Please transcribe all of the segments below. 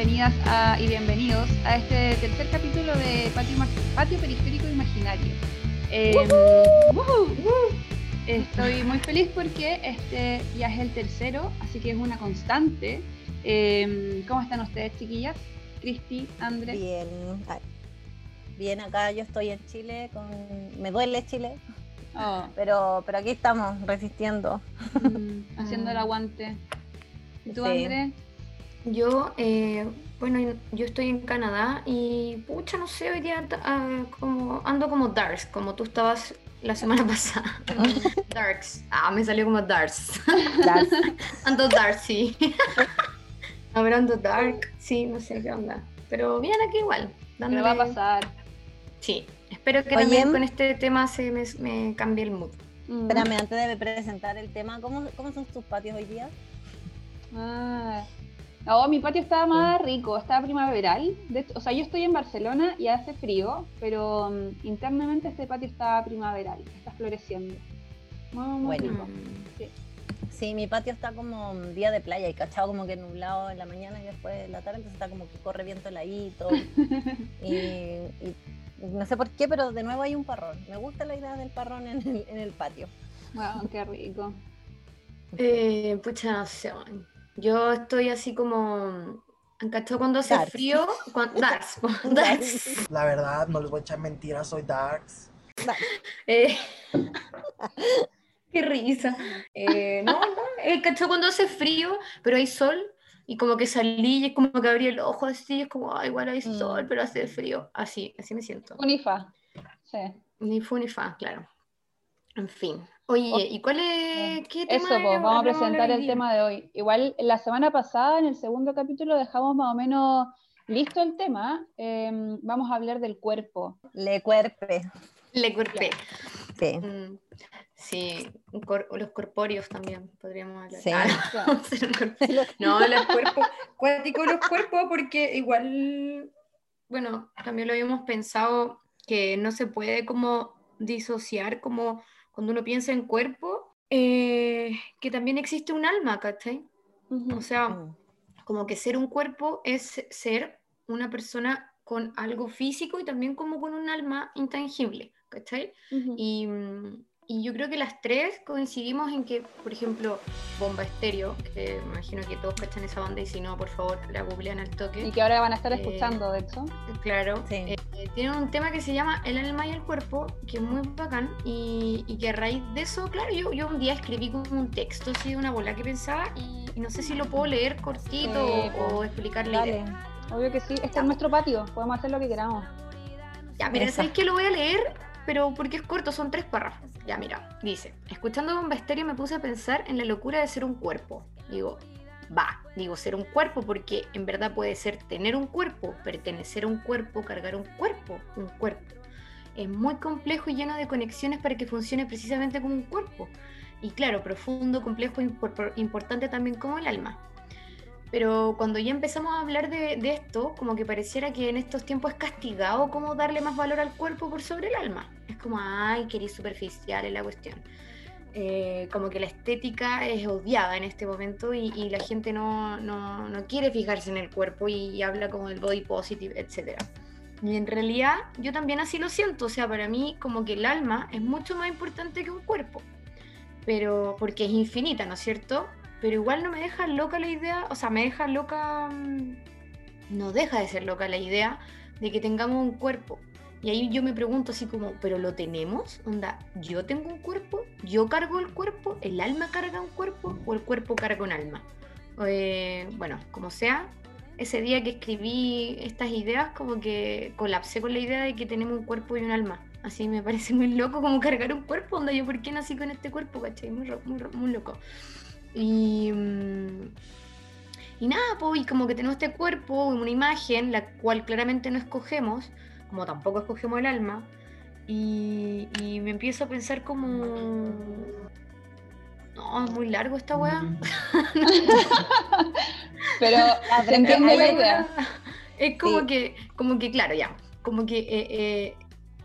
bienvenidas y bienvenidos a este tercer capítulo de Patio, Periférico Imaginario. Em, Estoy muy feliz porque este ya es el tercero, así que es una constante. Em, ¿Cómo están ustedes, chiquillas? Cristi, Andrés. Bien, bien acá. Yo estoy en Chile, con... me duele Chile, oh. pero, pero aquí estamos resistiendo, mm, haciendo el aguante. ¿Y tú, Andrés? Yo, eh, bueno, yo estoy en Canadá y pucha, no sé, hoy día ah, como, ando como Darks, como tú estabas la semana pasada. Darks. Ah, me salió como Darks. Darks. ando Dark, sí. Hablando Dark, sí, no sé qué onda. Pero bien aquí igual. Dándole... va a pasar. Sí, espero que también con este tema se me, me cambie el mood. Mm. Espérame, antes de presentar el tema, ¿cómo, cómo son tus patios hoy día? Ah, no, mi patio estaba más rico, estaba primaveral. o sea, yo estoy en Barcelona y hace frío, pero mm, internamente este patio está primaveral, está floreciendo. Muy, bueno. Sí. mi patio está como un día de playa y cachado como que nublado en la mañana y después de la tarde, entonces está como que corre viento heladito. y, y, no sé por qué, pero de nuevo hay un parrón. Me gusta la idea del parrón en el, en el patio. Wow, qué rico. Eh, pucha, no sé, yo estoy así como. ¿Encachó cuando hace frío? darks. darks. La verdad, no les voy a echar mentiras, soy Darks. Eh, qué risa. Eh, no, no, ¿cachó cuando hace frío, pero hay sol? Y como que salí y es como que abrí el ojo así, es como, ah, igual hay mm. sol, pero hace frío. Así, así me siento. Unifa. Sí. Ni fu ni fa, claro. En fin. Oye, ¿y cuál es qué tema? Eso, pues, vamos a presentar el tema de hoy. Igual la semana pasada, en el segundo capítulo, dejamos más o menos listo el tema. Em, vamos a hablar del cuerpo. Le cuerpe. Le cuerpe. Sí. Mm, sí, los corpóreos también podríamos hablar. Sí. Ah, no, los cuerpos, cuántico los cuerpos, porque igual, bueno, también lo habíamos pensado que no se puede como disociar como cuando uno piensa en cuerpo, eh, que también existe un alma, ¿cachai? O sea, mm. como que ser un cuerpo es ser una persona con algo físico y también como con un alma intangible, ¿cachai? Y mm, y yo creo que las tres coincidimos en que, por ejemplo, Bomba Estéreo, que me imagino que todos cachan esa banda y si no, por favor, la googlean al toque. Y que ahora van a estar eh, escuchando, de hecho. Claro. Sí. Eh, tiene un tema que se llama El alma y el cuerpo, que es muy bacán y, y que a raíz de eso, claro, yo, yo un día escribí como un texto así de una bola que pensaba y, no sé si lo puedo leer cortito o, explicarle. Dale. Obvio que sí, este es nuestro patio, podemos hacer lo que queramos. Ya, mira, ¿sabéis que lo voy a leer? Pero porque es corto, son tres párrafos. Ya, mira, dice, escuchando Bomba me puse a pensar en la locura de ser un cuerpo. Digo, va, digo ser un cuerpo porque en verdad puede ser tener un cuerpo, pertenecer a un cuerpo, cargar un cuerpo, un cuerpo. Es muy complejo y lleno de conexiones para que funcione precisamente como un cuerpo. Y claro, profundo, complejo, importante también como el alma. Pero cuando ya empezamos a hablar de, esto, como que pareciera que en estos tiempos es castigado como darle más valor al cuerpo por sobre el alma. Es como, ay, quería superficial en la cuestión. Eh, como que la estética es odiada en este momento y, la gente no, no, no, quiere fijarse en el cuerpo y, habla como del body positive, etc. Y en realidad yo también así lo siento, o sea, para mí como que el alma es mucho más importante que un cuerpo, pero porque es infinita, ¿no es cierto? Pero igual no me deja loca la idea, o sea, me deja loca, mm, no deja de ser loca la idea de que tengamos un cuerpo. Y ahí yo me pregunto así como, ¿pero lo tenemos? Onda, ¿yo tengo un cuerpo? ¿Yo cargo el cuerpo? ¿El alma carga un cuerpo? ¿O el cuerpo carga un alma? Eh, bueno, como sea, ese día que escribí estas ideas, como que colapsé con la idea de que tenemos un cuerpo y un alma. Así me parece muy loco como cargar un cuerpo, onda, yo por qué nací con este cuerpo, ¿cachai? Muy, muy, muy loco. Y, mm, y nada, pues, y como que tenemos este cuerpo, una imagen, la cual claramente no escogemos, como tampoco escogemos el alma, y, me empiezo a pensar como... No, es muy largo esta weá. Pero se entiende la idea. Es como que, como que, claro, ya, como que eh, eh,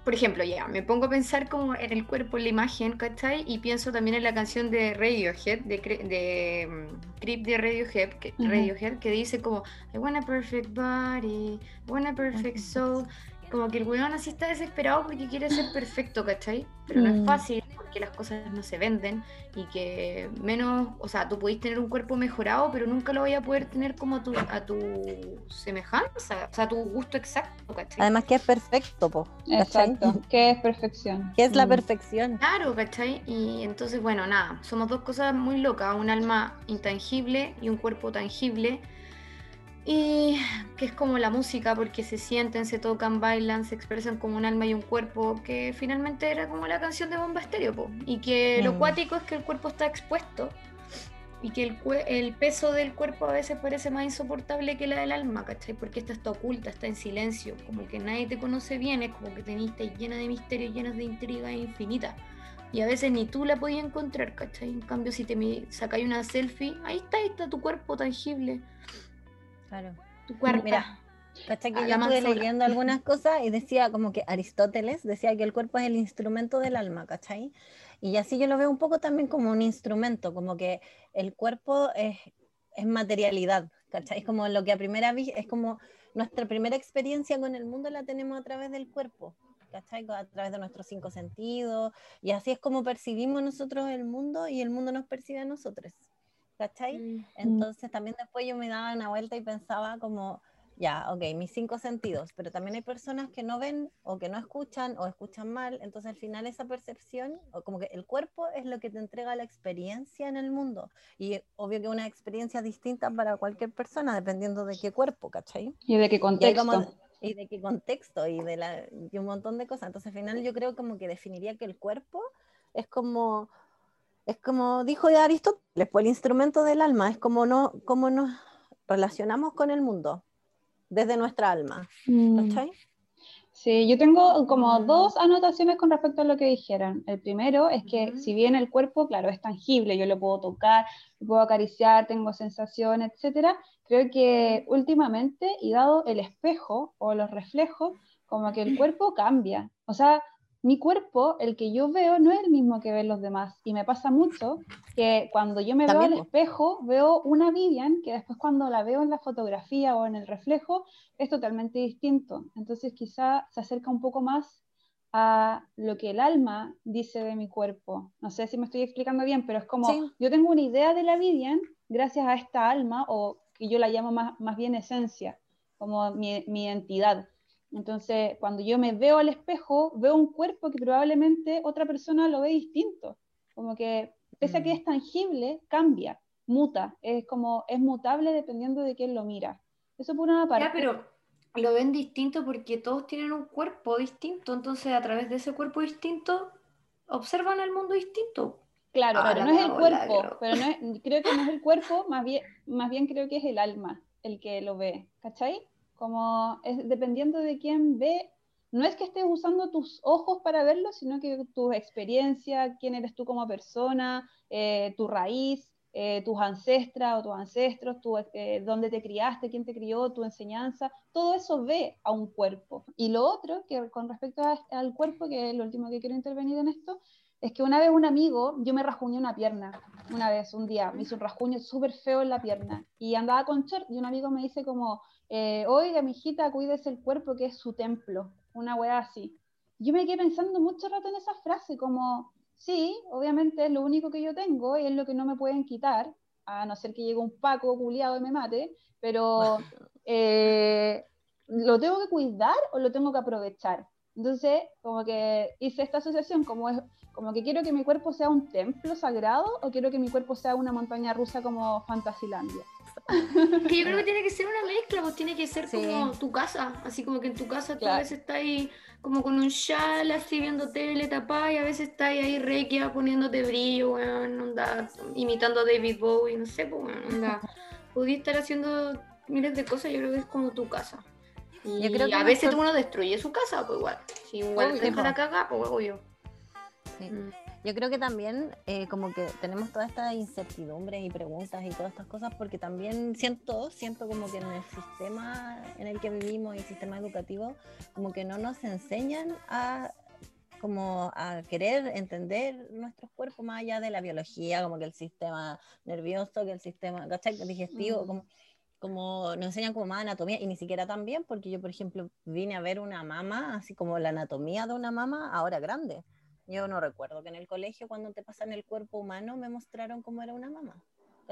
por ejemplo, ya, me pongo a pensar como en el cuerpo, en la imagen, ¿cachai? Y pienso también en la canción de Radiohead, de, de mm, Creep de Radiohead que, Radiohead, que dice como, I want a perfect body, I want a perfect soul. Como que el weón así está desesperado porque quiere ser perfecto, ¿cachai? Pero no es mm. fácil porque las cosas no se venden y que menos, o sea, tú podés tener un cuerpo mejorado, pero nunca lo vayas a poder tener como a tu, a tu semejanza, o sea, a tu gusto exacto, ¿cachai? Además que es perfecto, po. Exacto. ¿Qué es perfección? ¿Qué es la mm. perfección? Claro, ¿cachai? Y entonces, bueno, nada, somos dos cosas muy locas, un alma intangible y un cuerpo tangible y que es como la música, porque se sienten, se tocan, bailan, se expresan como un alma y un cuerpo, que finalmente era como la canción de Bomba Estéreo, y que lo cuático es que el cuerpo está expuesto y que el, el, peso del cuerpo a veces parece más insoportable que la del alma, ¿cachai? Porque esta está oculta, está en silencio, como que nadie te conoce bien, es como que teniste llena de misterios, llenas de intrigas infinitas. Y a veces ni tú la podías encontrar, ¿cachai? En cambio, si te sacáis una selfie, ahí está, ahí está tu cuerpo tangible. Claro. Tu cuerpo. Mira, ¿cachai? Que yo estuve leyendo algunas cosas y decía como que Aristóteles decía que el cuerpo es el instrumento del alma, ¿cachai? Y así yo lo veo un poco también como un instrumento, como que el cuerpo es, es materialidad, ¿cachai? Es como lo que a primera vista, es como nuestra primera experiencia con el mundo la tenemos a través del cuerpo, ¿cachai? A través de nuestros cinco sentidos, y así es como percibimos nosotros el mundo y el mundo nos percibe a nosotros. ¿Cachai? Mm. Entonces también después yo me daba una vuelta y pensaba como, ya, ok, mis cinco sentidos, pero también hay personas que no ven o que no escuchan o escuchan mal, entonces al final esa percepción, o como que el cuerpo es lo que te entrega la experiencia en el mundo, y obvio que una experiencia distinta para cualquier persona, dependiendo de qué cuerpo, ¿cachai? Y de qué contexto. Y, de qué contexto y de la, y un montón de cosas. Entonces al final yo creo como que definiría que el cuerpo es como es como dijo Aristóteles, pues el instrumento del alma, es como, no, como nos relacionamos con el mundo desde nuestra alma. Mm. Sí, yo tengo como dos anotaciones con respecto a lo que dijeron. El primero es que si bien el cuerpo, claro, es tangible, yo lo puedo tocar, lo puedo acariciar, tengo sensación, etcétera, creo que últimamente, y dado el espejo o los reflejos, como que el cuerpo cambia. O sea, mi cuerpo, el que yo veo, no es el mismo que ven los demás. Y me pasa mucho que cuando yo me veo al espejo, veo una Vivian que después cuando la veo en la fotografía o en el reflejo es totalmente distinto. Entonces quizá se acerca un poco más a lo que el alma dice de mi cuerpo. No sé si me estoy explicando bien, pero es como yo tengo una idea de la Vivian gracias a esta alma o que yo la llamo más, más bien esencia, como mi, mi identidad. Entonces, cuando yo me veo al espejo, veo un cuerpo que probablemente otra persona lo ve distinto. Como que, pese a que mm. es tangible, cambia, muta. Es como, es mutable dependiendo de quién lo mira. Eso por una parte. Ya, pero lo ven distinto porque todos tienen un cuerpo distinto. Entonces, a través de ese cuerpo distinto, observan el mundo distinto. Claro, pero no es el cuerpo. Pero no creo que no es el cuerpo, más bien, más bien creo que es el alma el que lo ve. ¿Cachai? Como dependiendo de quién ve, no es que estés usando tus ojos para verlo, sino que tu experiencia, quién eres tú como persona, eh, tu raíz, eh, tus ancestras o tus ancestros, tu, eh, dónde te criaste, quién te crió, tu enseñanza, todo eso ve a un cuerpo. Y lo otro, que con respecto al cuerpo, que es lo último que quiero intervenir en esto, es que una vez un amigo, yo me rasguñé una pierna, una vez, un día, me hizo un rasguño súper feo en la pierna, y andaba con short, y un amigo me dice como, eh, oiga, mi hijita, cuídese el cuerpo que es su templo, una weá así. Yo me quedé pensando mucho rato en esa frase, como, sí, obviamente es lo único que yo tengo y es lo que no me pueden quitar, a no ser que llegue un paco culiado y me mate, pero eh, ¿lo tengo que cuidar o lo tengo que aprovechar? Entonces, como que hice esta asociación, como es, como que quiero que mi cuerpo sea un templo sagrado o quiero que mi cuerpo sea una montaña rusa como Fantasilandia. Que yo creo que tiene que ser una mezcla, pues tiene que ser como tu casa, así como que en tu casa tú a veces estás ahí como con un chal así viendo tele tapada y a veces estás ahí requia poniéndote brillo, bueno, imitando a David Bowie, no sé, pues bueno, onda, estar haciendo miles de cosas, yo creo que es como tu casa. Y, creo que a veces uno destruye su casa, pues igual. Si igual te deja la caga, pues obvio. Mm. Yo creo que también eh, como que tenemos toda esta incertidumbre y preguntas y todas estas cosas porque también siento, siento como que en el sistema en el que vivimos y el sistema educativo como que no nos enseñan a como a querer entender nuestros cuerpos más allá de la biología, como que el sistema nervioso, que el sistema digestivo, mm. como, como nos enseñan como más anatomía, y ni siquiera tan bien, porque yo, por ejemplo, vine a ver una mama, así como la anatomía de una mama ahora grande. Yo no recuerdo que en el colegio, cuando te pasan el cuerpo humano, me mostraron cómo era una mama.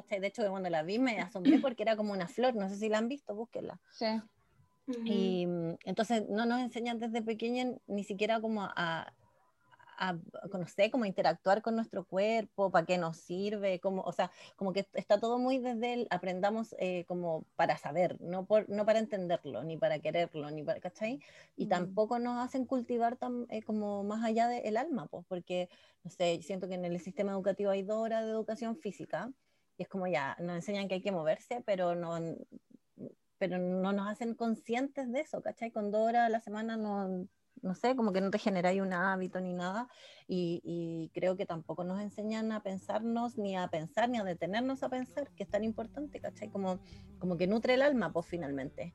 De hecho, cuando la vi me asombré porque era como una flor, no sé si la han visto, búsquenla. Sí. Y mm, entonces no nos enseñan desde pequeña ni siquiera como a, a, conocer, como interactuar con nuestro cuerpo, para qué nos sirve, como, o sea, como que está todo muy desde el aprendamos eh, como para saber, no, por, no para entenderlo, ni para quererlo, ni para, ¿cachai? Y mm. tampoco nos hacen cultivar tan, eh, como más allá del alma, pues, porque, no sé, siento que en el sistema educativo hay dos horas de educación física, y es como ya, nos enseñan que hay que moverse, pero no, pero no nos hacen conscientes de eso, ¿cachai? Con dos horas a la semana no, no sé, como que no te generáis un hábito ni nada, y, creo que tampoco nos enseñan a pensarnos, ni a pensar, ni a detenernos a pensar, que es tan importante, ¿cachai? Como, como que nutre el alma, pues finalmente.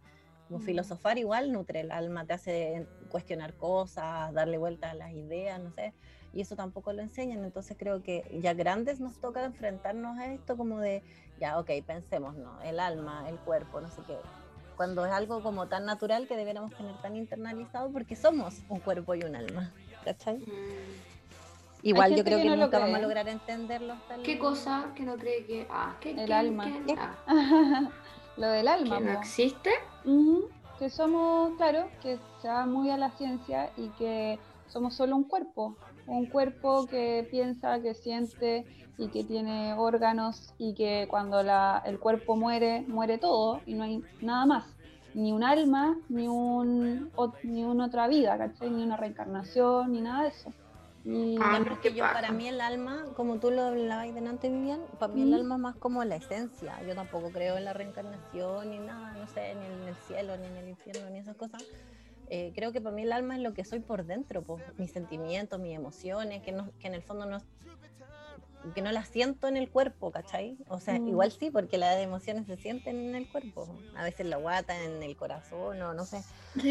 Como mm. filosofar igual nutre el alma, te hace cuestionar cosas, darle vuelta a las ideas, no sé, y eso tampoco lo enseñan, entonces creo que ya grandes nos toca enfrentarnos a esto como de, ya, ok, pensemos, ¿no? El alma, el cuerpo, no sé qué. Cuando es algo como tan natural que deberíamos tener tan internalizado porque somos un cuerpo y un alma. ¿Cachai? Mm. Igual yo creo que, nunca vamos a lograr entenderlo. ¿Qué cosa que no cree que.? Ah, el alma. Ah. Lo del alma. ¿Que no existe? Que somos, claro, que se va muy a la ciencia y que somos solo un cuerpo. Un cuerpo que piensa, que siente, y que tiene órganos y que cuando la, el cuerpo muere, muere todo y no hay nada más. Ni un alma, ni, un, ni una otra vida, Ni una reencarnación, ni nada de eso. Y ah, yo, para mí el alma, como tú lo hablabas delante, Vivian, para mí el alma es más como la esencia. Yo tampoco creo en la reencarnación ni nada, no sé, ni en el cielo, ni en el infierno, ni esas cosas. Eh, creo que para mí el alma es lo que soy por dentro, pues, mis sentimientos, mis emociones, que, no, que en el fondo no, que no las siento en el cuerpo, ¿cachai? O sea, mm. igual sí, porque las emociones se sienten en el cuerpo. A veces la guata, en el corazón, o no sé.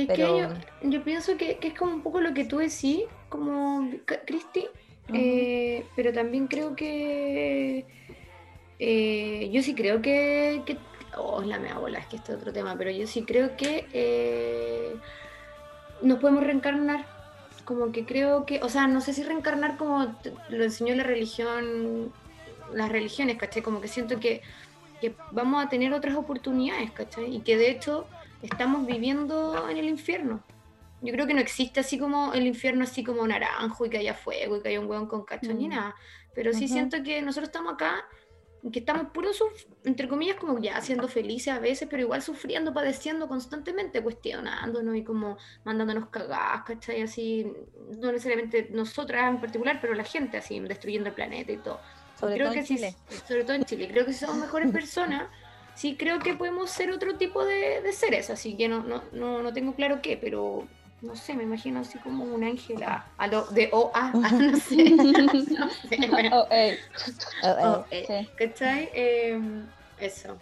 pero... yo, pienso que, es como un poco lo que tú decís, como Cristi, eh, pero también creo que. Eh, yo sí creo que. que oh, la me bola, es que este es otro tema, pero yo sí creo que eh, nos podemos reencarnar como que creo que, o sea, no sé si reencarnar como lo enseñó la religión, las religiones, ¿cachai? Como que siento que, vamos a tener otras oportunidades, ¿cachai? Y que de hecho estamos viviendo en el infierno. Yo creo que no existe así como el infierno, así como naranjo y que haya fuego y que haya un hueón con cacho ni mm. nada. Pero sí siento que nosotros estamos acá que estamos puros, entre comillas, como ya siendo felices a veces, pero igual sufriendo, padeciendo constantemente, cuestionándonos y como mandándonos cagadas, ¿cachai? Así, no necesariamente nosotras en particular, pero la gente así, destruyendo el planeta y todo. Sobre creo todo que en Chile. sobre todo en Chile. Creo que si somos mejores personas, sí creo que podemos ser otro tipo de, de seres, así que no, no, no, no tengo claro qué, pero no sé, me imagino así como un ángel a, lo de O A, no sé, no sé, bueno. ¿Cachai? Em, eso.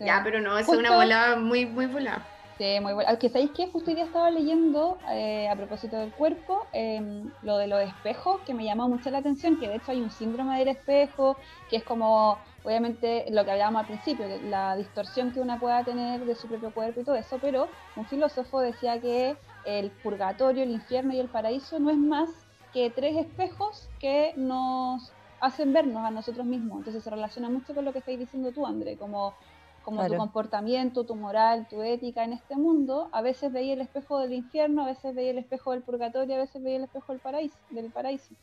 Ya, pero no, es una bola muy, muy volada. Sí, muy buena. Aunque sabéis que justo hoy día estaba leyendo eh, a propósito del cuerpo, em, lo de los espejos, que me llamó mucho la atención, que de hecho hay un síndrome del espejo, que es como, obviamente, lo que hablábamos al principio, la distorsión que una pueda tener de su propio cuerpo y todo eso, pero un filósofo decía que el purgatorio, el infierno y el paraíso no es más que tres espejos que nos hacen vernos a nosotros mismos. Entonces se relaciona mucho con lo que estáis diciendo tú, André, como, como tu comportamiento, tu moral, tu ética en este mundo. A veces veía el espejo del infierno, a veces veía el espejo del purgatorio, a veces veía el espejo del paraíso. Del paraíso.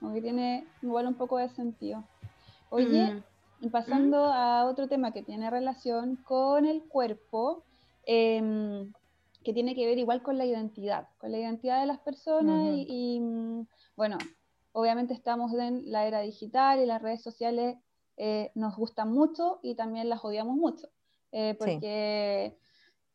Como que tiene igual un poco de sentido. Oye, y pasando a otro tema que tiene relación con el cuerpo, eh, que tiene que ver igual con la identidad, con la identidad de las personas y, mm, bueno, obviamente estamos en la era digital y las redes sociales eh, nos gustan mucho y también las odiamos mucho, eh, porque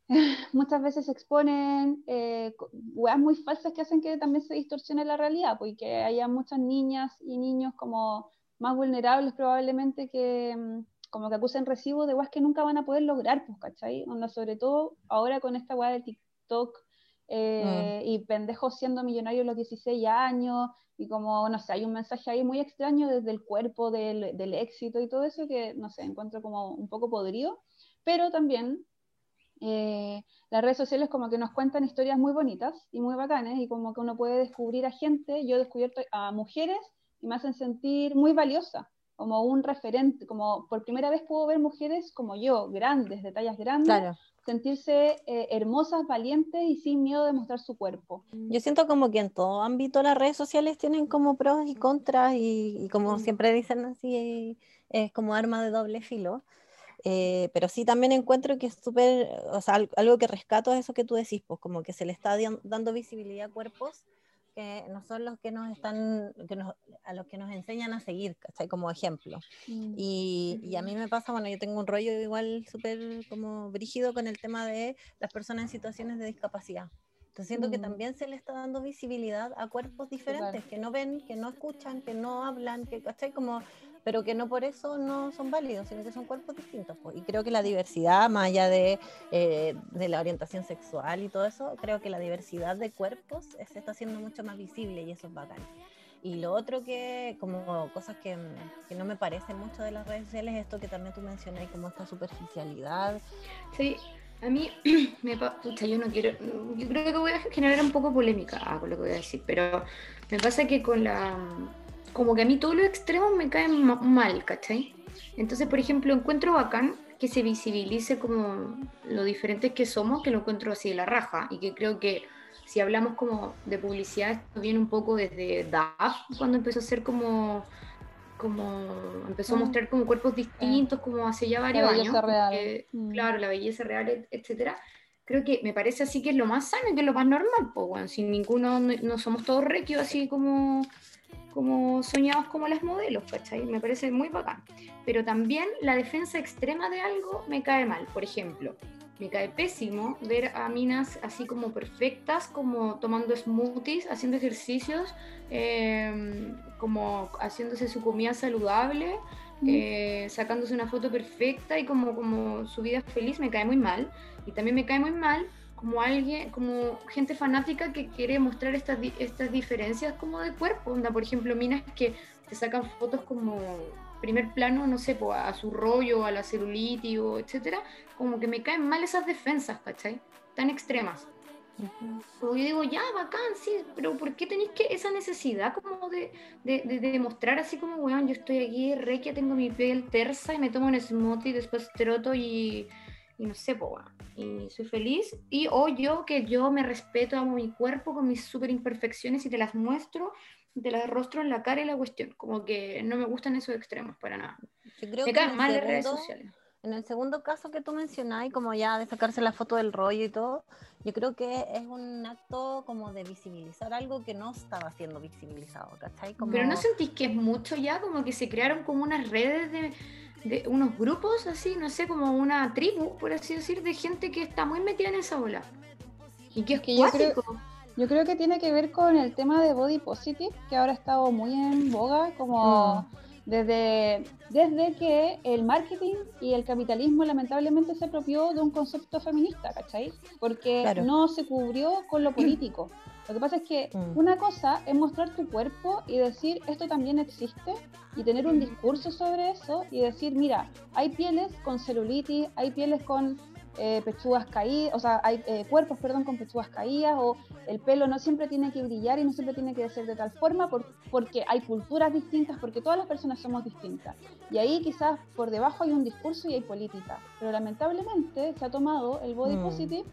muchas veces se exponen eh, muy falsas que hacen que también se distorsione la realidad, porque haya muchas niñas y niños como más vulnerables probablemente que mm, como que acusen recibo de weas que nunca van a poder lograr, pues, ¿cachai? Onda, sobre todo ahora con esta wea de TikTok eh, mm. y pendejos siendo millonarios los 16 años y como, no sé, hay un mensaje ahí muy extraño desde el cuerpo del, del éxito y todo eso que, no sé, encuentro como un poco podrido, pero también eh, las redes sociales como que nos cuentan historias muy bonitas y muy bacanas y como que uno puede descubrir a gente, yo he descubierto a mujeres y me hacen sentir muy valiosa, como un referente, como por primera vez puedo ver mujeres como yo, grandes, de tallas grandes, sentirse eh, hermosas, valientes y sin miedo de mostrar su cuerpo. Yo siento como que en todo ámbito las redes sociales tienen como pros y contras y, como siempre dicen así, es como arma de doble filo. Eh, pero sí también encuentro que es súper, o sea, algo que rescato es eso que tú decís, pues como que se le está dando visibilidad a cuerpos que no son los que nos están, que nos, a los que nos enseñan a seguir, ¿cachai? Como ejemplo. Mm. Y, y, a mí me pasa, bueno, yo tengo un rollo igual súper como brígido con el tema de las personas en situaciones de discapacidad. Entonces siento que mm. también se le está dando visibilidad a cuerpos diferentes, que no ven, que no escuchan, que no hablan, que, ¿cachai? Como pero que no por eso no son válidos, sino que son cuerpos distintos. Y creo que la diversidad, más allá de, eh, de, la orientación sexual y todo eso, creo que la diversidad de cuerpos se está haciendo mucho más visible y eso es bacán. Y lo otro que, como cosas que, que no me parecen mucho de las redes sociales, es esto que también tú mencionas, como esta superficialidad. Sí, a mí me pucha, yo no quiero, yo creo que voy a generar un poco polémica ah, con lo que voy a decir, pero me pasa que con la como que a mí todos los extremos me caen mal, ¿cachai? Entonces, por ejemplo, encuentro bacán que se visibilice como lo diferentes que somos, que lo encuentro así de la raja, y que creo que si hablamos como de publicidad, esto viene un poco desde DAF, cuando empezó a ser como, como empezó a mm. mostrar como cuerpos distintos, como hace ya varios años. Mm. Claro, la belleza real, etcétera. Creo que me parece así que es lo más sano y que es lo más normal, pues bueno, sin ninguno, no, somos todos requios así como como soñados como las modelos, ¿cachai? Me parece muy bacán. Pero también la defensa extrema de algo me cae mal. Por ejemplo, me cae pésimo ver a minas así como perfectas, como tomando smoothies, haciendo ejercicios, em, como haciéndose su comida saludable, eh, sacándose una foto perfecta y como, como su vida feliz, me cae muy mal. Y también me cae muy mal como alguien, como gente fanática que quiere mostrar estas, estas diferencias como de cuerpo, onda, por ejemplo, minas que te sacan fotos como primer plano, no sé, a su rollo, a la celulitis o etcétera, como que me caen mal esas defensas, ¿cachai? Tan extremas. yo digo, ya, bacán, sí, pero ¿por qué tenéis que esa necesidad como de, de, de, demostrar así como, weón, yo estoy aquí, re que tengo mi piel tersa y me tomo un smoothie, después troto y, y no sé, pues, y soy feliz. Y o yo que yo me respeto, amo mi cuerpo con mis super imperfecciones y te las muestro, te las rostro en la cara y la cuestión. Como que no me gustan esos extremos para nada. me caen mal las redes sociales. En el segundo caso que tú mencionás, como ya de sacarse la foto del rollo y todo, yo creo que es un acto como de visibilizar algo que no estaba siendo visibilizado, ¿cachai? Pero no sentís que es mucho ya, como que se crearon como unas redes de de unos grupos así, no sé, como una tribu, por así decir, de gente que está muy metida en esa ola. Y que es que yo creo, yo creo que tiene que ver con el tema de body positive, que ahora ha estado muy en boga, como mm. desde, desde que el marketing y el capitalismo lamentablemente se apropió de un concepto feminista, ¿cachai? Porque no se cubrió con lo político. Lo que pasa es que mm. una cosa es mostrar tu cuerpo y decir esto también existe y tener un discurso sobre eso y decir, mira, hay pieles con celulitis, hay pieles con eh, pechugas caídas, o sea, hay eh, cuerpos, perdón, con pechugas caídas o el pelo no siempre tiene que brillar y no siempre tiene que ser de tal forma porque hay culturas distintas, porque todas las personas somos distintas. Y ahí quizás por debajo hay un discurso y hay política, pero lamentablemente se ha tomado el body mm. positive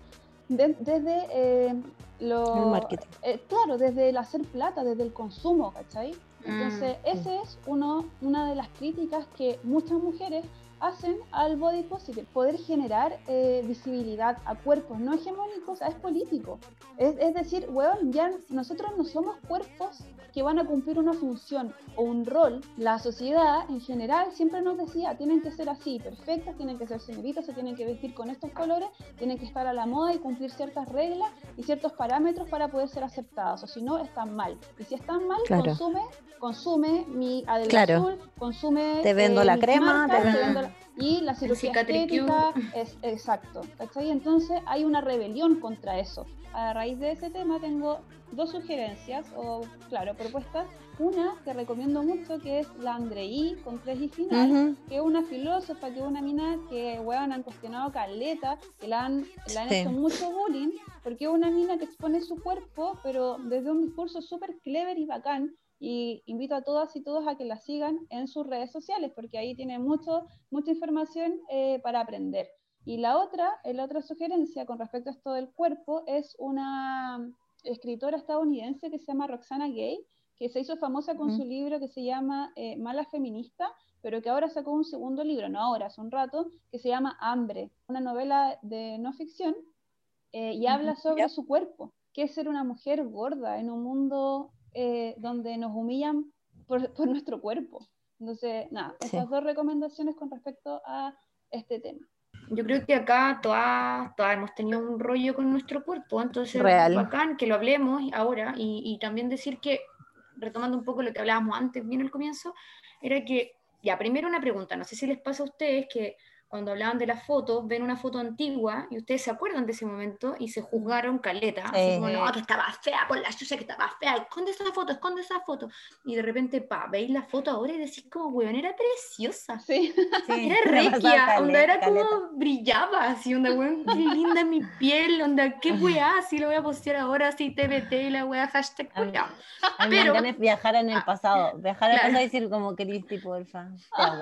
desde eh, lo, el marketing. Eh, claro, desde el hacer plata, desde el consumo, ¿cachai? Entonces, mm. ese es uno, una de las críticas que muchas mujeres hacen al body positive, poder generar eh, visibilidad a cuerpos no hegemónicos es político. Es, es decir, weón, ya nosotros no somos cuerpos que van a cumplir una función o un rol. La sociedad en general siempre nos decía, tienen que ser así, perfectas, tienen que ser señoritas, se tienen que vestir con estos colores, tienen que estar a la moda y cumplir ciertas reglas y ciertos parámetros para poder ser aceptadas, o si no, están mal. Y si están mal, consume, consume mi adelgazul, consume... Te vendo la crema, te vendo... y la cirugía estética es exacto. ¿cachai? Entonces hay una rebelión contra eso. A raíz de ese tema tengo dos sugerencias o, claro, propuestas. Una que recomiendo mucho que es la Andrei con tres y final, que es una filósofa, que es una mina que, weón, han cuestionado caleta, que la han, la han hecho mucho bullying, porque es una mina que expone su cuerpo, pero desde un discurso súper clever y bacán, y invito a todas y todos a que la sigan en sus redes sociales porque ahí tiene mucho, mucha información eh, para aprender. Y la otra, la otra sugerencia con respecto a esto del cuerpo es una escritora estadounidense que se llama Roxana Gay, que se hizo famosa con su libro que se llama eh, Mala Feminista, pero que ahora sacó un segundo libro, no ahora, hace un rato, que se llama Hambre, una novela de no ficción, eh, y habla sobre su cuerpo, que es ser una mujer gorda en un mundo eh, donde nos humillan por, nuestro cuerpo. Entonces, nada, esas dos recomendaciones con respecto a este tema. Yo creo que acá todas, todas hemos tenido un rollo con nuestro cuerpo, entonces es bacán que lo hablemos ahora y, y, también decir que, retomando un poco lo que hablábamos antes, bien al comienzo, era que, ya, primero una pregunta, no sé si les pasa a ustedes que cuando hablaban de las fotos, ven una foto antigua y ustedes se acuerdan de ese momento y se juzgaron caleta. Así como, no, que estaba fea, por la chucha que estaba fea, esconde esa foto, esconde esa foto. Y de repente, pa, veis la foto ahora y decís como, weón, era preciosa. Sí. era regia, onda era como brillaba, así, onda, weón, qué linda mi piel, onda, qué weá, así lo voy a postear ahora, así TBT y la weá, hashtag weá. Pero, me viajar en el ah, pasado, viajar al pasado y decir como, Cristi, porfa.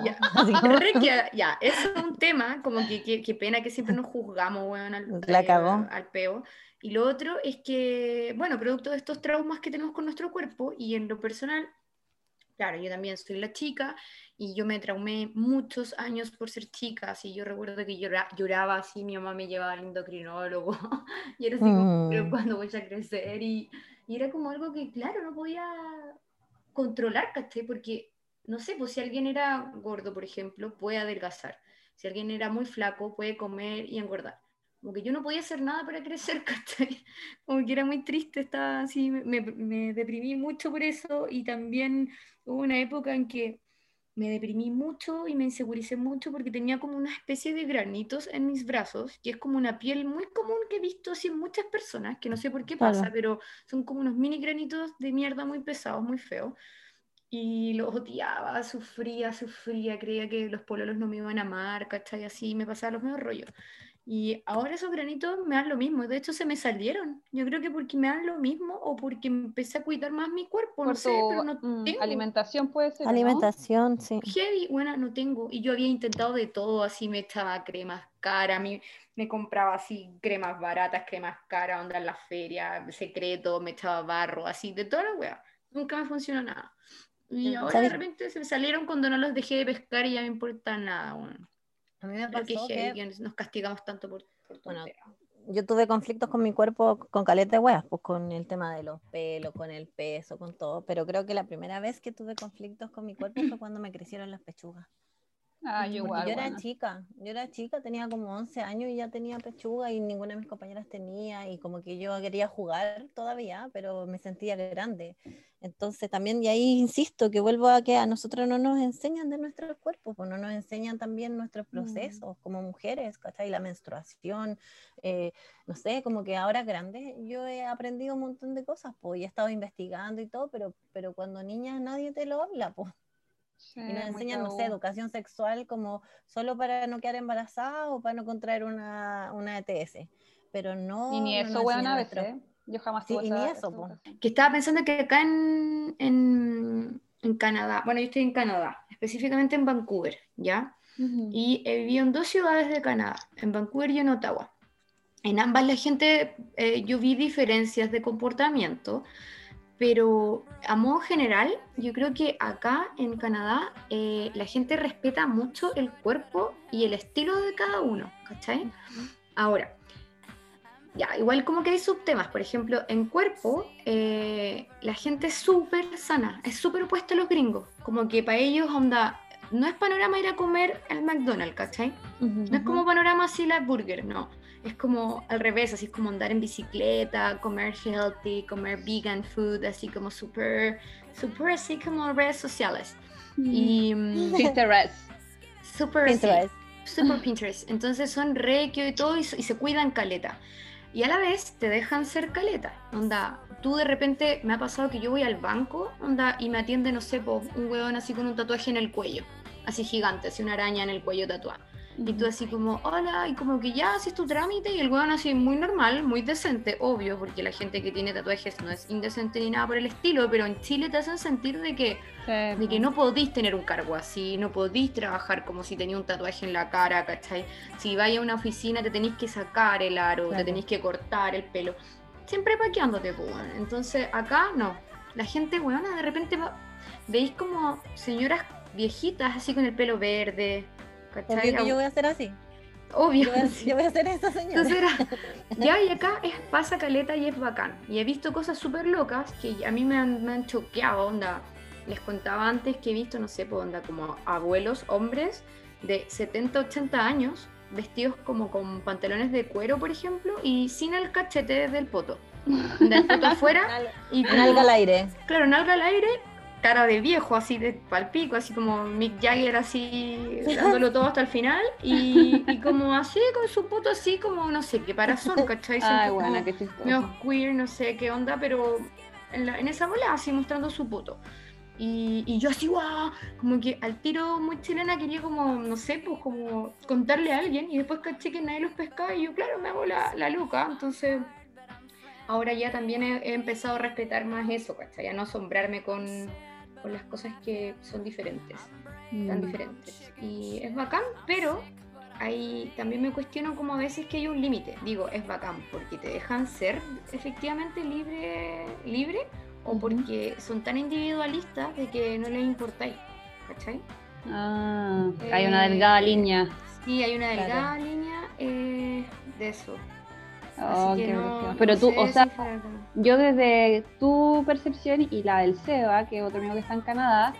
Ya, regia, ya, eso es un tema, como que qué pena que siempre nos juzgamos, bueno, al, La eh, al peo. Y lo otro es que, bueno, producto de estos traumas que tenemos con nuestro cuerpo y en lo personal, claro, yo también soy la chica y yo me traumé muchos años por ser chica, así yo recuerdo que llora, lloraba así, mi mamá me llevaba al endocrinólogo y era así como, pero mm. cuando voy a crecer y, y, era como algo que, claro, no podía controlar, ¿cachai? Porque, no sé, pues si alguien era gordo, por ejemplo, puede adelgazar si alguien era muy flaco, puede comer y engordar. Como que yo no podía hacer nada para crecer, ¿cachai? Como que era muy triste, estaba así, me, me deprimí mucho por eso y también hubo una época en que me deprimí mucho y me inseguricé mucho porque tenía como una especie de granitos en mis brazos, que es como una piel muy común que he visto así en muchas personas, que no sé por qué pasa, pero son como unos mini granitos de mierda muy pesados, muy feos y los odiaba, sufría, sufría, creía que los pololos no me iban a amar, ¿cachai? Así me pasaba los mismos rollos. Y ahora esos granitos me dan lo mismo, de hecho se me salieron. Yo creo que porque me dan lo mismo o porque empecé a cuidar más mi cuerpo, no sé, pero no mm, tengo. Alimentación puede ser. Alimentación, sí. Heavy, bueno, no tengo. Y yo había intentado de todo, así me echaba cremas caras, me, me compraba así cremas baratas, cremas caras, onda en la feria, secreto, me echaba barro, así, de toda la wea. Nunca me funcionó nada. Y ahora de repente se me salieron cuando no los dejé de pescar y ya me importa nada. Bueno. A mí me pasó que, nos castigamos tanto por, por bueno, yo tuve conflictos con mi cuerpo con caleta de hueas, pues con el tema de los pelos, con el peso, con todo, pero creo que la primera vez que tuve conflictos con mi cuerpo fue cuando me crecieron las pechugas. Ah, yo, igual, yo era chica, yo era chica, tenía como 11 años y ya tenía pechuga y ninguna de mis compañeras tenía y como que yo quería jugar todavía, pero me sentía grande. Entonces también, y ahí insisto, que vuelvo a que a nosotros no nos enseñan de nuestros cuerpos, pues no nos enseñan también nuestros mm. procesos como mujeres, ¿cachai? La menstruación, eh, no sé, como que ahora grande yo he aprendido un montón de cosas, pues, y he estado investigando y todo, pero, pero cuando niña nadie te lo habla, pues y nos enseñan, no sé, educación sexual como solo para no quedar embarazada o para no contraer una, una ETS. Pero no. Y ni eso, weón, a veces. Yo jamás sí, y ni eso, Que estaba pensando que acá en, en, en, Canadá, bueno, yo estoy en Canadá, específicamente en Vancouver, ¿ya? Y he vivido en dos ciudades de Canadá, en Vancouver y en Ottawa. En ambas la gente, eh, yo vi diferencias de comportamiento, Pero a modo general, yo creo que acá en Canadá eh, la gente respeta mucho el cuerpo y el estilo de cada uno, ¿cachai? Ahora, ya, igual como que hay subtemas, por ejemplo, en cuerpo, eh, la gente es súper sana, es súper opuesta a los gringos, como que para ellos, onda, no es panorama ir a comer al McDonald's, ¿cachai? No es como panorama así la burger, no es como al revés, así como andar en bicicleta, comer healthy, comer vegan food, así como súper, súper así como redes sociales. Y mm, Pinterest. Super Pinterest. super Pinterest. Entonces son requio y todo y, se cuidan caleta. Y a la vez te dejan ser caleta. Onda, tú de repente me ha pasado que yo voy al banco, onda, y me atiende, no sé, un hueón así con un tatuaje en el cuello. Así gigante, así una araña en el cuello tatuada. Y tú así como, hola, y como que ya haces tu trámite y el weón así muy normal, muy decente, obvio, porque la gente que tiene tatuajes no es indecente ni nada por el estilo, pero en Chile te hacen sentir de que, de que no podís tener un cargo así, no podís trabajar como si tenía un tatuaje en la cara, ¿cachai? Si vais a una oficina te tenéis que sacar el aro, te tenéis que cortar el pelo, siempre paqueándote, pues, Entonces acá no, la gente, weona, de repente veis como señoras viejitas así con el pelo verde, Obvio que yo voy a hacer así. Obvio. Yo voy a, hacer eso, señora. Entonces ya, y acá es, pasa caleta y es bacán. Y he visto cosas súper locas que a mí me han, me han choqueado, onda. Les contaba antes que he visto, no sé, pues, onda, como abuelos, hombres de 70, 80 años, vestidos como con pantalones de cuero, por ejemplo, y sin el cachete del poto. Del poto afuera. y nalga al aire. Claro, nalga al aire cara de viejo, así de palpico, así como Mick Jagger, así dándolo todo hasta el final, y, como así con su puto así como, no sé, qué parazón, ¿cachai? Ay, bueno, qué No, queer, no sé qué onda, pero en, esa bola así mostrando su puto. Y, yo así, guau, como que al tiro muy chilena quería como, no sé, pues como contarle a alguien, y después caché que nadie los pescaba, y yo, claro, me hago la, la loca, entonces ahora ya también he, he, empezado a respetar más eso, ¿cachai? A no asombrarme con las cosas que son diferentes, tan mm. diferentes. Y es bacán, pero ahí también me cuestiono como a veces que hay un límite. Digo, es bacán porque te dejan ser efectivamente libre, libre o porque son tan individualistas de que no les importáis. ¿Cachai? Ah, hay una delgada eh, línea. Sí, hay una delgada línea eh, de eso. Oh, Pero tú, o sea, yo desde tu percepción y la del Seba, que es otro amigo que está en Canadá,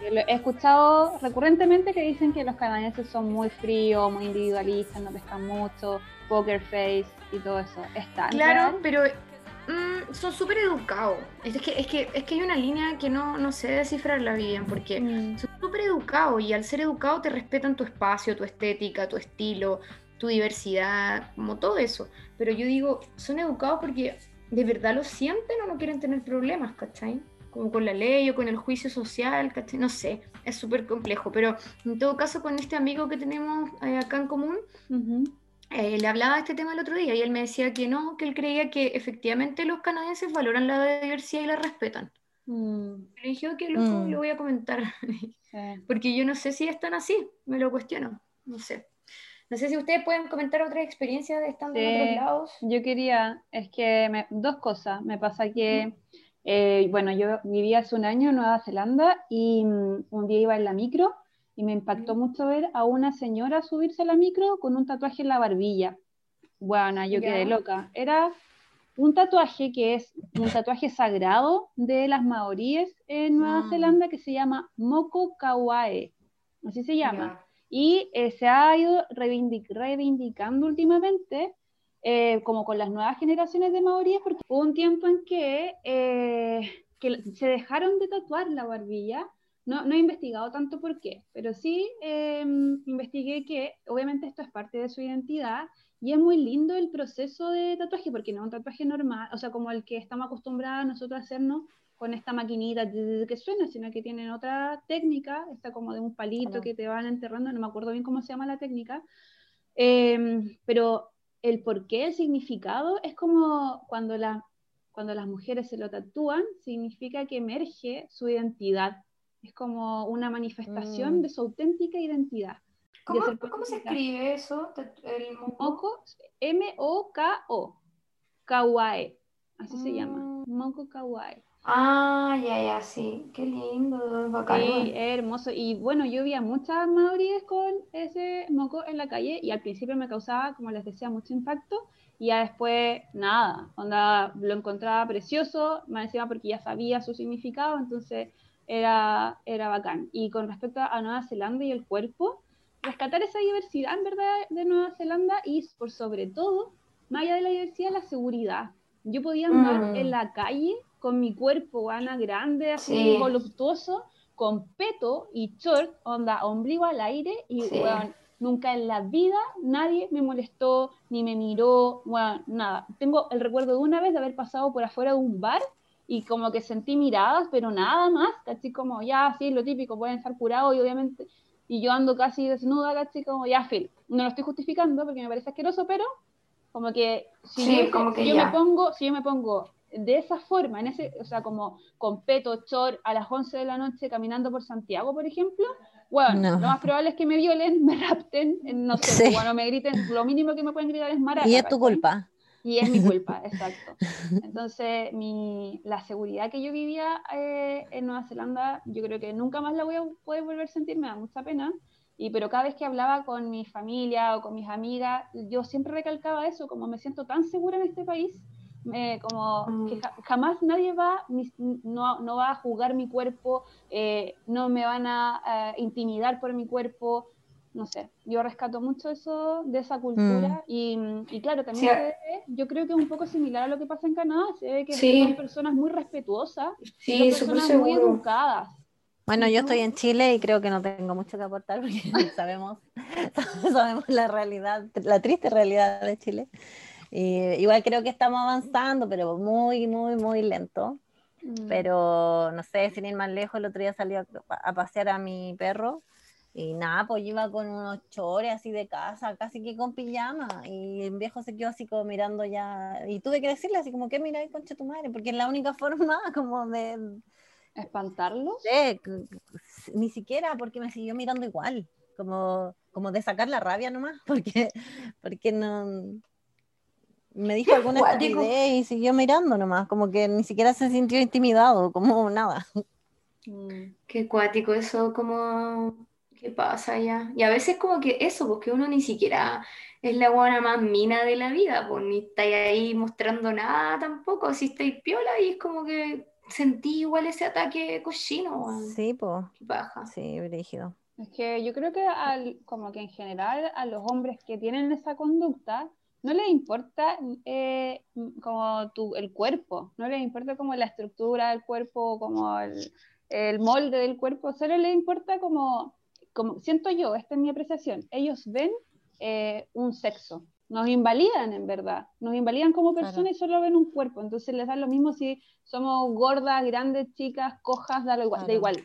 he escuchado recurrentemente que dicen que los canadienses son muy fríos, muy individualistas, no pescan mucho, poker face y todo eso. Está. Claro, pero mm, son súper educados. Es que, es, que, es que hay una línea que no, no sé descifrarla bien, porque mm. son súper educados y al ser educados te respetan tu espacio, tu estética, tu estilo, tu diversidad, como todo eso. Pero yo digo, son educados porque de verdad lo sienten o no quieren tener problemas, ¿cachai? Como con la ley o con el juicio social, ¿cachai? No sé, es súper complejo. Pero en todo caso, con este amigo que tenemos eh, acá en común, eh, le hablaba de este tema el otro día y él me decía que no, que él creía que efectivamente los canadienses valoran la diversidad y la respetan. Mm. Le dije, ok, loco, mm. lo voy a comentar. Porque yo no sé si están así, me lo cuestiono, no sé. No sé si ustedes pueden comentar otra experiencia de estando en otros lados. Yo quería, es que dos cosas. Me pasa que, eh, bueno, yo vivía hace un año en Nueva Zelanda y mm, un día iba en la micro y me impactó mucho ver a una señora subirse a la micro con un tatuaje en la barbilla. Bueno, yo quedé loca. Era un tatuaje que es un tatuaje sagrado de las maoríes en Nueva ah. Zelanda que se llama Moko Kawae. Así se llama. Y eh, se ha ido reivindicando últimamente, eh, como con las nuevas generaciones de maoríes, porque hubo un tiempo en que, eh, que se dejaron de tatuar la barbilla. No, no, he investigado tanto por qué, pero sí em, investigué que obviamente esto es parte de su identidad y es muy lindo el proceso de tatuaje, porque no es un tatuaje normal, o sea, como el que estamos acostumbrados nosotros a hacernos con esta maquinita que suena, sino que tienen otra técnica, está como de un palito que te van enterrando, no me acuerdo bien cómo se llama la técnica, em, pero el porqué, el significado, es como cuando, la, cuando las mujeres se lo tatúan, significa que emerge su identidad, es como una manifestación mm. de su auténtica identidad. ¿Cómo, se escribe eso? El Moko, M-O-K-O, Kawaii, así se llama, mm. Moko Kawaii. Ah, ya, ya, sí. Qué lindo, bacán. Sí, hermoso. Y bueno, yo vi a muchas maoríes con ese moco en la calle y al principio me causaba, como les decía, mucho impacto. Y ya después, nada, onda, lo encontraba precioso, más encima porque ya sabía su significado, entonces era, era bacán. Y con respecto a Nueva Zelanda y el cuerpo, rescatar esa diversidad en verdad de Nueva Zelanda y por sobre todo, más allá de la diversidad, la seguridad. Yo podía andar en mm. la calle con mi cuerpo, Ana, grande, así voluptuoso, con peto y short, onda, ombligo al aire, y bueno, nunca en la vida nadie me molestó, ni me miró, bueno, nada. Tengo el recuerdo de una vez de haber pasado por afuera de un bar y como que sentí miradas, pero nada más, así como ya, sí, lo típico, pueden estar curados y obviamente, y yo ando casi desnuda, así como ya, Phil. No lo estoy justificando porque me parece asqueroso, pero como que si, yo, yo me pongo, si yo me pongo de esa forma, en ese, o sea, como con peto, chor, a las 11 de la noche caminando por Santiago, por ejemplo, bueno, lo más probable es que me violen, me rapten, no sé, cuando me griten, lo mínimo que me pueden gritar es maraca. Y es tu culpa. Y es mi culpa, exacto. Entonces, mi, la seguridad que yo vivía eh, en Nueva Zelanda, yo creo que nunca más la voy a poder volver a sentir, me da mucha pena. Y, pero cada vez que hablaba con mi familia o con mis amigas, yo siempre recalcaba eso, como me siento tan segura en este país, como mm. que jamás nadie va, no, no, va a jugar mi cuerpo, eh, no me van a intimidar por mi cuerpo, no sé, yo rescato mucho eso de esa cultura mm. y, y, claro, también yo creo que es un poco similar a lo que pasa en Canadá, se ve que son personas muy respetuosas, sí, personas muy educadas. Bueno, yo estoy en Chile y creo que no tengo mucho que aportar porque sabemos, sabemos la realidad, la triste realidad de Chile igual creo que estamos avanzando, pero muy, muy, muy lento. Mm. Pero no sé, sin ir más lejos, el otro día salí a, pasear a mi perro y nada, pues iba con unos chores así de casa, casi que con pijama. Y el viejo se quedó así como mirando ya. Y tuve que decirle así como, ¿qué miráis, concha tu madre? Porque es la única forma como de... ¿Espantarlos? Sí, ni siquiera porque me siguió mirando igual. Como, como de sacar la rabia nomás, porque, porque no, me dijo alguna estupidez y siguió mirando nomás, como que ni siquiera se sintió intimidado, como nada. Mm, qué cuático eso, como, ¿qué pasa ya? Y a veces como que eso, porque uno ni siquiera es la buena más mina de la vida, pues ni estáis ahí mostrando nada tampoco, si estáis piola y es como que sentí igual ese ataque cochino. Sí, pues. Baja. Sí, rígido. Es que yo creo que al, como que en general a los hombres que tienen esa conducta, no les importa eh, como tu, el cuerpo, no les importa como la estructura del cuerpo, como el, el molde del cuerpo, solo les importa como, como, siento yo, esta es mi apreciación, ellos ven eh, un sexo, nos invalidan en verdad, nos invalidan como personas y solo ven un cuerpo, entonces les da lo mismo si somos gordas, grandes, chicas, cojas, da, igual, da igual.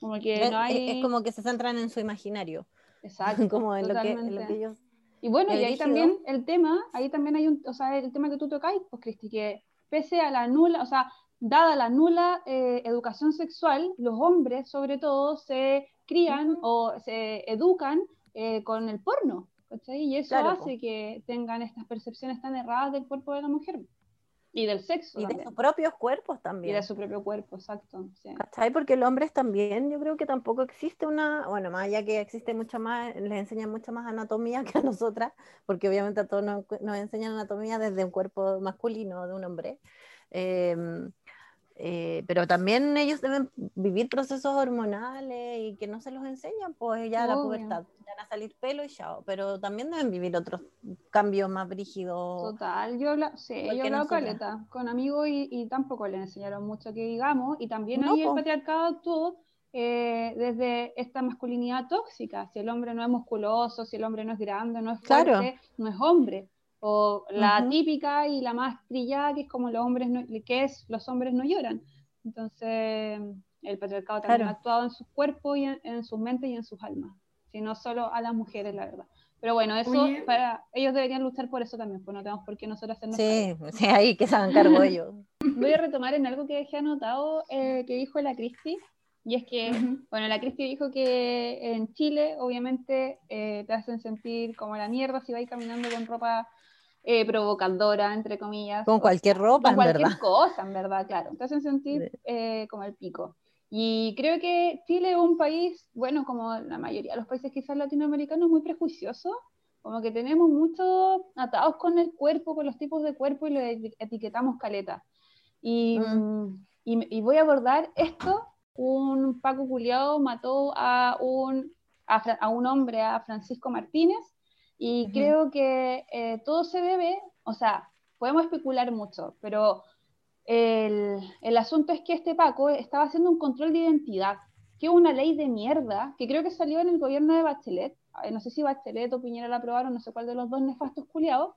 Como que no hay... es, como que se centran en su imaginario. Exacto. como en lo, que, en lo que ellos y bueno, y ahí también el tema, ahí también hay un, o sea, el tema que tú tocáis, pues Cristi, que pese a la nula, o sea, dada la nula eh, educación sexual, los hombres sobre todo se crían o se educan eh, con el porno, ¿cachai? Y eso hace que tengan estas percepciones tan erradas del cuerpo de la mujer. Y del sexo. Y de sus propios cuerpos también. Y de su propio cuerpo, exacto. Sí. ¿Cachai? Porque los hombres también, yo creo que tampoco existe una, bueno, más allá que existe mucho más, les enseñan mucho más anatomía que a nosotras, porque obviamente a todos nos, nos enseñan anatomía desde un cuerpo masculino de un hombre. Eh, eh, pero también ellos deben vivir procesos hormonales y que no se los enseñan, pues ya la pubertad, van a salir pelo y chao, pero también deben vivir otros cambios más brígidos. Total, yo, la, sí, yo hablo caleta con amigos y, y, tampoco les enseñaron mucho que digamos, y también ahí el patriarcado actuó eh, desde esta masculinidad tóxica, si el hombre no es musculoso, si el hombre no es grande, no es fuerte, no es hombre. O la típica y la más trillada, que es como los hombres no, que es los hombres no lloran. Entonces, el patriarcado también ha actuado en sus cuerpos y en, sus mentes y en sus almas, sino solo a las mujeres, la verdad. Pero bueno, eso para ellos deberían luchar por eso también, pues no tenemos por qué nosotros hacernos. Sí, sí ahí que se hagan cargo ellos. Voy a retomar en algo que dejé anotado eh, que dijo la Cristi, y es que, bueno, la Cristi dijo que en Chile, obviamente, eh, te hacen sentir como la mierda si vais caminando con ropa eh, provocadora, entre comillas. Con cualquier ropa, con cualquier verdad. cosa, en verdad, claro. Te hacen sentir eh, como el pico. Y creo que Chile es un país, bueno, como la mayoría de los países quizás latinoamericanos, muy prejuicioso. Como que tenemos mucho atados con el cuerpo, con los tipos de cuerpo y lo etiquetamos caleta. Y, mm. y, y voy a abordar esto. Un Paco Culiao mató a un, a, a un hombre, a Francisco Martínez, y creo que eh, todo se debe, o sea, podemos especular mucho, pero el, el, asunto es que este Paco estaba haciendo un control de identidad, que es una ley de mierda, que creo que salió en el gobierno de Bachelet, no sé si Bachelet o Piñera la aprobaron, no sé cuál de los dos nefastos culiados,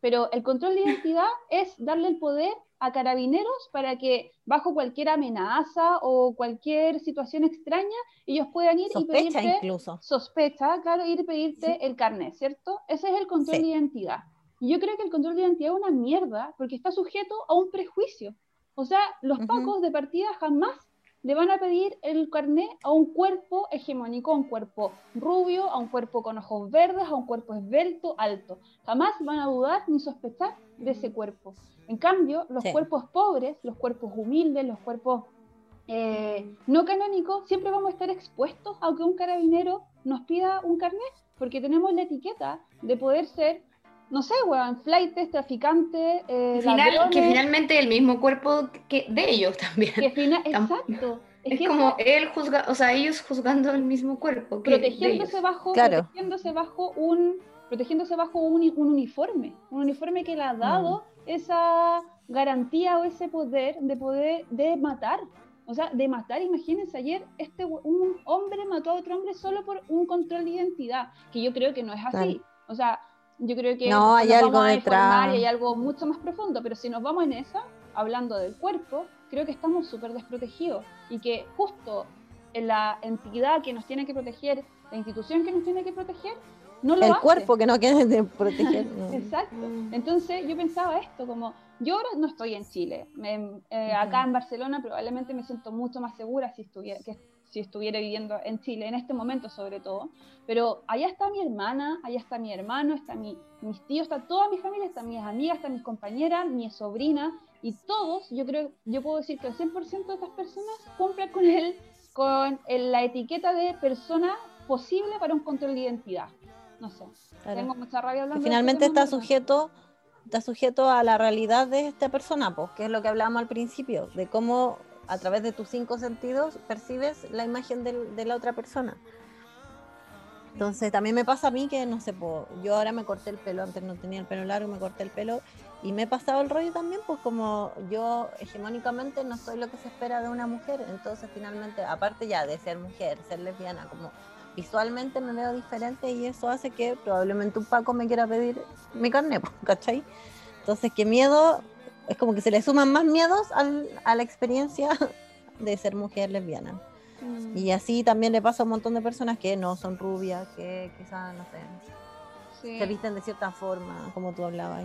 pero el control de identidad es darle el poder a carabineros para que bajo cualquier amenaza o cualquier situación extraña ellos puedan ir sospecha y pedirte incluso. sospecha, claro, ir y pedirte sí. el carnet, ¿cierto? Ese es el control sí. de identidad. Y yo creo que el control de identidad es una mierda porque está sujeto a un prejuicio. O sea, los uh -huh. pacos de partida jamás le van a pedir el carnet a un cuerpo hegemónico, a un cuerpo rubio, a un cuerpo con ojos verdes, a un cuerpo esbelto, alto. Jamás van a dudar ni sospechar de ese cuerpo. En cambio, los sí. cuerpos pobres, los cuerpos humildes, los cuerpos eh, no canónicos, siempre vamos a estar expuestos a que un carabinero nos pida un carnet, porque tenemos la etiqueta de poder ser no sé, weón, flightes, traficantes, eh, Final, que finalmente el mismo cuerpo que de ellos también. Que exacto. Es, es que como esa, él juzga, o sea, ellos juzgando el mismo cuerpo. Que protegiéndose bajo, claro. protegiéndose bajo un, protegiéndose bajo un, un, uniforme, un uniforme que le ha dado mm. esa garantía o ese poder de poder de matar. O sea, de matar, imagínense, ayer este, un hombre mató a otro hombre solo por un control de identidad, que yo creo que no es así. Claro. O sea, yo creo que no, hay algo detrás. Y hay algo mucho más profundo, pero si nos vamos en esa, hablando del cuerpo, creo que estamos súper desprotegidos y que justo en la entidad que nos tiene que proteger, la institución que nos tiene que proteger, no lo El hace. cuerpo que no quiere proteger. Exacto. Entonces yo pensaba esto, como yo ahora no estoy en Chile, me, eh, acá en Barcelona probablemente me siento mucho más segura si estuviera, que si estuviera viviendo en Chile, en este momento sobre todo, pero allá está mi hermana, allá está mi hermano, está mi, mis tíos, está toda mi familia, están mis amigas, están mis compañeras, mi sobrina, y todos, yo creo, yo puedo decir que el 100% de estas personas cumplen con, el, con el, la etiqueta de persona posible para un control de identidad. No sé, claro. tengo mucha rabia hablando que Finalmente este está sujeto está sujeto a la realidad de esta persona, pues, que es lo que hablábamos al principio, de cómo a través de tus cinco sentidos percibes la imagen de, de, la otra persona. Entonces también me pasa a mí que, no sé, po, yo ahora me corté el pelo, antes no tenía el pelo largo, me corté el pelo y me he pasado el rollo también, pues como yo hegemónicamente no soy lo que se espera de una mujer, entonces finalmente, aparte ya de ser mujer, ser lesbiana, como visualmente me veo diferente y eso hace que probablemente un Paco me quiera pedir mi carnet, ¿cachai? Entonces, qué miedo es como que se le suman más miedos al, a la experiencia de ser mujer lesbiana. Mm. Y así también le pasa a un montón de personas que no son rubias, que quizás, no sé, sí. se visten de cierta forma, como tú hablabas.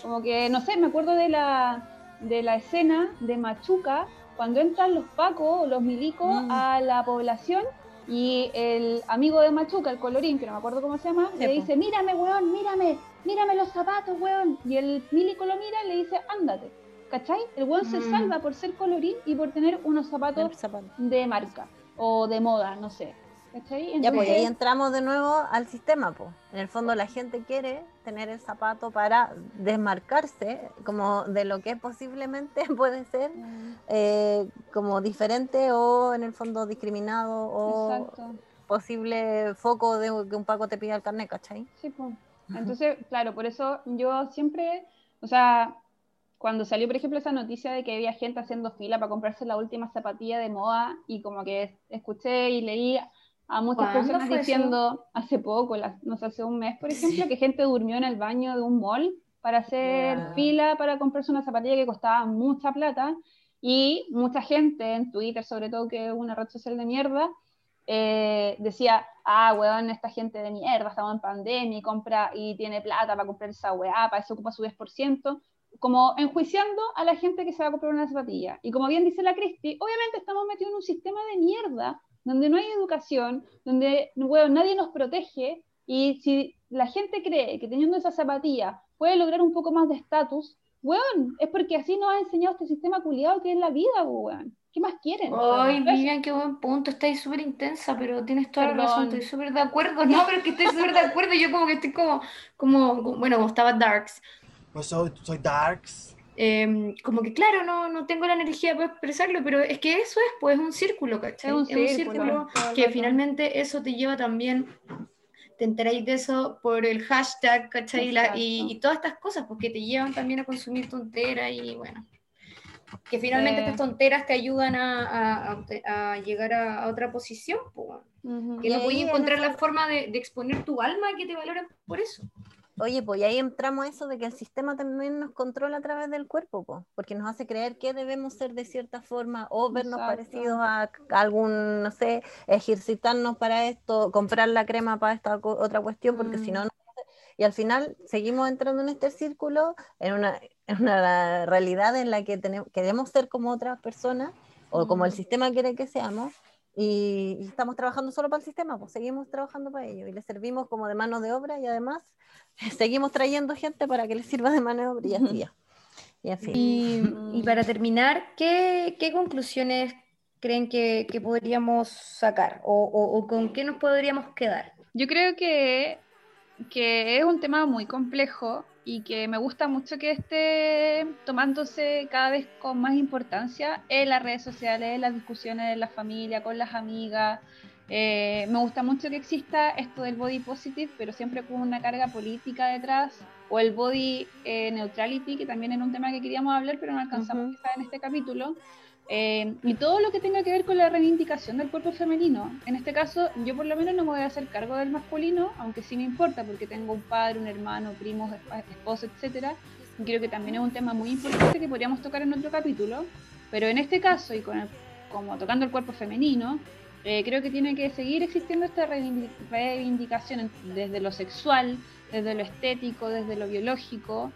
Como que, no sé, me acuerdo de la, de la escena de Machuca, cuando entran los pacos o los milicos mm. a la población y el amigo de Machuca, el colorín, que no me acuerdo cómo se llama, sí, le dice, mírame, weón, mírame, mírame los zapatos, weón. Y el milico lo mira y le dice, ándate. ¿Cachai? El weón mm. se salva por ser colorín y por tener unos zapatos zapato. de marca o de moda, no sé. ¿Cachai? Entonces, ya, pues ahí entramos de nuevo al sistema, pues. En el fondo la gente quiere tener el zapato para desmarcarse como de lo que posiblemente puede ser mm. eh, como diferente o en el fondo discriminado o Exacto. posible foco de que un Paco te pida el carnet, ¿cachai? Sí, pues. Entonces, claro, por eso yo siempre, o sea, cuando salió, por ejemplo, esa noticia de que había gente haciendo fila para comprarse la última zapatilla de moda y como que escuché y leí a muchas personas diciendo eso? hace poco, no sé, hace un mes, por ejemplo, sí. que gente durmió en el baño de un mall para hacer yeah. fila para comprarse una zapatilla que costaba mucha plata y mucha gente en Twitter, sobre todo, que es una red social de mierda, eh, decía, ah, weón, esta gente de mierda, estamos en pandemia y compra y tiene plata para comprar esa weá, para eso ocupa su 10%, como enjuiciando a la gente que se va a comprar una zapatilla. Y como bien dice la Cristi, obviamente estamos metidos en un sistema de mierda donde no hay educación, donde bueno, nadie nos protege, y si la gente cree que teniendo esa zapatilla puede lograr un poco más de estatus, weón, es porque así nos ha enseñado este sistema culiado que es la vida, weón. ¿Qué más quieren? Ay, Vivian, qué buen punto. Estáis súper intensa, pero tienes toda la razón. Estoy súper de acuerdo. No, pero es que estoy súper de acuerdo. Yo como que estoy como, como, bueno, como estaba Darks. Pues soy, soy Darks. Em, como que claro, no, no tengo la energía para expresarlo, pero es que eso es, pues, es un círculo, ¿cachai? Es un, círculo, que finalmente eso te lleva también, te enteráis de eso por el hashtag, ¿cachai? y, y, todas estas cosas, porque te llevan también a consumir tonteras y bueno que finalmente estas tonteras te ayudan a, llegar a, otra posición, que no voy a encontrar la forma de, exponer tu alma y que te valoren por eso. Oye, pues ahí entramos a eso de que el sistema también nos controla a través del cuerpo, porque nos hace creer que debemos ser de cierta forma o vernos parecidos a, algún, no sé, ejercitarnos para esto, comprar la crema para esta otra cuestión, porque si no, no y al final seguimos entrando en este círculo, en una, una realidad en la que tenemos, queremos ser como otras personas o como el sistema quiere que seamos y, estamos trabajando solo para el sistema, pues seguimos trabajando para ello y le servimos como de mano de obra y además seguimos trayendo gente para que les sirva de mano de obra y así ya. Y, y, para terminar, ¿qué, qué conclusiones creen que, que podríamos sacar o, o, con qué nos podríamos quedar? Yo creo que, que es un tema muy complejo y que me gusta mucho que esté tomándose cada vez con más importancia en las redes sociales, en las discusiones en la familia, con las amigas. Eh, me gusta mucho que exista esto del body positive, pero siempre con una carga política detrás, o el body eh, neutrality, que también era un tema que queríamos hablar, pero no alcanzamos a estar en este capítulo. Eh, y todo lo que tenga que ver con la reivindicación del cuerpo femenino. En este caso, yo por lo menos no me voy a hacer cargo del masculino, aunque sí me importa porque tengo un padre, un hermano, primos, esposo, etc. Y creo que también es un tema muy importante que podríamos tocar en otro capítulo. Pero en este caso, y con como tocando el cuerpo femenino, eh, creo que tiene que seguir existiendo esta reivindicación desde lo sexual, desde lo estético, desde lo biológico,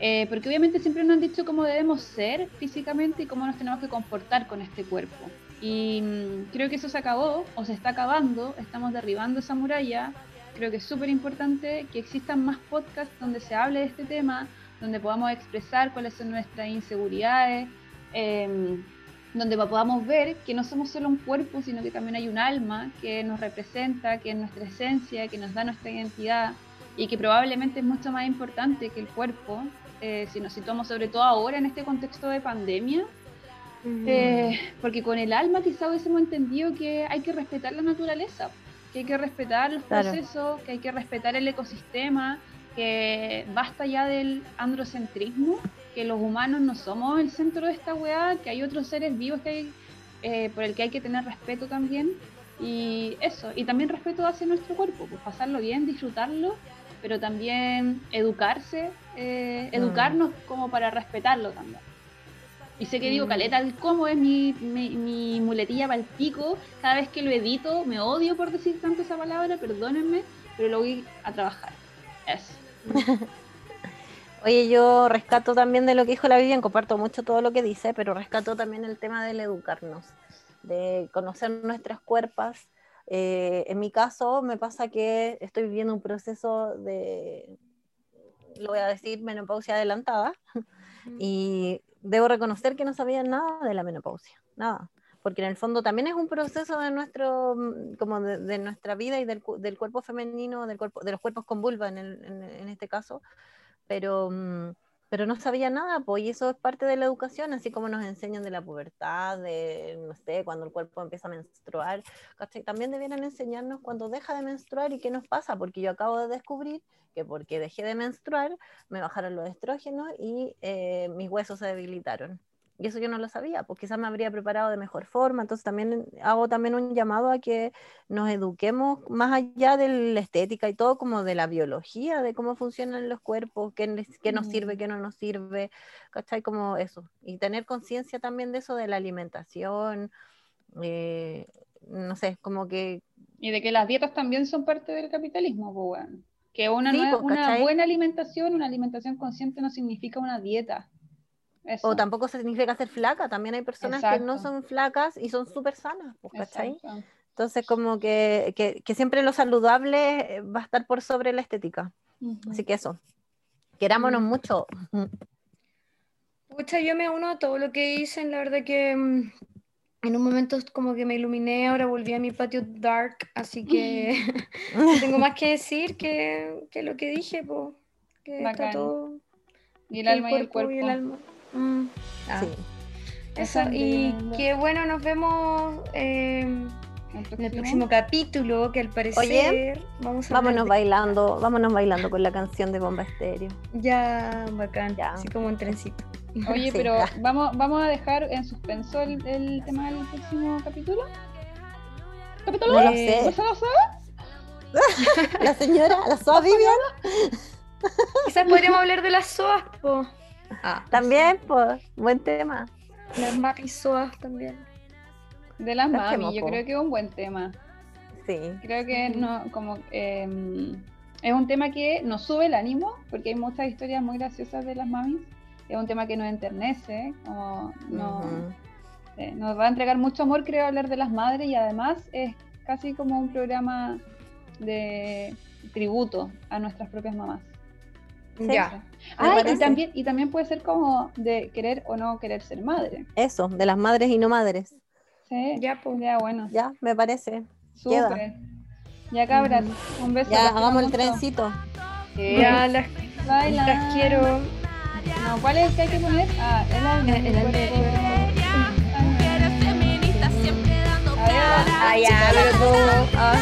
eh, porque obviamente siempre nos han dicho cómo debemos ser físicamente y cómo nos tenemos que comportar con este cuerpo. Y mm, creo que eso se acabó o se está acabando, estamos derribando esa muralla. Creo que es súper importante que existan más podcasts donde se hable de este tema, donde podamos expresar cuáles son nuestras inseguridades, em, donde podamos ver que no somos solo un cuerpo, sino que también hay un alma que nos representa, que es nuestra esencia, que nos da nuestra identidad y que probablemente es mucho más importante que el cuerpo eh, si nos situamos sobre todo ahora en este contexto de pandemia, eh, porque con el alma quizá hubiésemos entendido que hay que respetar la naturaleza, que hay que respetar los procesos, que hay que respetar el ecosistema, que basta ya del androcentrismo, que los humanos no somos el centro de esta weá, que hay otros seres vivos que hay, eh, por el que hay que tener respeto también. Y eso, y también respeto hacia nuestro cuerpo, pues pasarlo bien, disfrutarlo pero también educarse, eh, mm. educarnos como para respetarlo también. Y sé que digo, mm. caleta, cómo es mi, mi, muletilla para el pico. Cada vez que lo edito, me odio por decir tanto esa palabra, perdónenme, pero lo voy a trabajar. Eso. Oye, yo rescato también de lo que dijo la Vivian, comparto mucho todo lo que dice, pero rescato también el tema del educarnos, de conocer nuestras cuerpos, eh, en mi caso me pasa que estoy viviendo un proceso de, lo voy a decir, menopausia adelantada y debo reconocer que no sabía nada de la menopausia, nada, porque en el fondo también es un proceso de nuestro, mm, como de, nuestra vida y del, del, cuerpo femenino, del cuerpo, de los cuerpos con vulva en, en este caso, pero mm, pero no sabía nada, pues, y eso es parte de la educación, así como nos enseñan de la pubertad, de, no sé, cuando el cuerpo empieza a menstruar, también debieran enseñarnos cuando deja de menstruar y qué nos pasa, porque yo acabo de descubrir que porque dejé de menstruar, me bajaron los estrógenos y eh, mis huesos se debilitaron. Y eso yo no lo sabía, pues quizás me habría preparado de mejor forma. Entonces también hago también un llamado a que nos eduquemos más allá de la estética y todo, como de la biología, de cómo funcionan los cuerpos, qué, qué nos sirve, qué no nos sirve, ¿cachai? Como eso. Y tener conciencia también de eso, de la alimentación, eh, no sé, como que... Y de que las dietas también son parte del capitalismo, pues bueno. Que una, pues, una buena alimentación, una alimentación consciente no significa una dieta. O tampoco significa ser flaca, también hay personas que no son flacas y son súper sanas, pues, ¿cachai? Entonces, como que, que, siempre lo saludable eh, va a estar por sobre la estética. Así que eso. Querámonos mucho. Pucha, yo me uno a todo lo que dicen, la verdad que mm, en un momento como que me iluminé, ahora volví a mi patio dark, así que no tengo más que decir que, que lo que dije, pues, que está todo... Y el alma y el cuerpo. y el alma. Mm, ah, Sí. Eso, y que bueno, nos vemos eh, en el próximo capítulo, que al parecer vamos a Vámonos de- bailando, vámonos bailando con la canción de Bomba Estéreo. Ya, bacán, Ya. así como en trencito. Oye, Sí, pero ya. vamos, vamos a dejar en suspenso el, el tema del próximo capítulo. ¿Capítulo? No lo sé. ¿Eso lo sabe? La señora, la Soa Vivian, Quizás podríamos hablar de las soas, po. Ah, también, pues, buen tema. las marisoas también. De las Las mami, quemo, yo po. creo que es un buen tema. Sí. Creo que no, como eh, es un tema que nos sube el ánimo, porque hay muchas historias muy graciosas de las mamis. Es un tema que nos enternece, como no, eh, nos va a entregar mucho amor, creo, hablar de las madres y además es casi como un programa de tributo a nuestras propias mamás. Sí. Ya. Ah, y también, y también puede ser como de querer o no querer ser madre. Eso, de las madres y no madres. Sí, Ya, po. ya bueno, Ya, me parece. queda. súper. Ya cabras, un beso. Ya, hagamos el mucho. trencito. Sí. Ya las, Baila. las quiero. No, ¿cuál es el que hay que poner? Ah, el alma. El alma. cuerpo. Mujeres feministas siempre dando Adiós. cara. Ah, ya, pero todo. ah.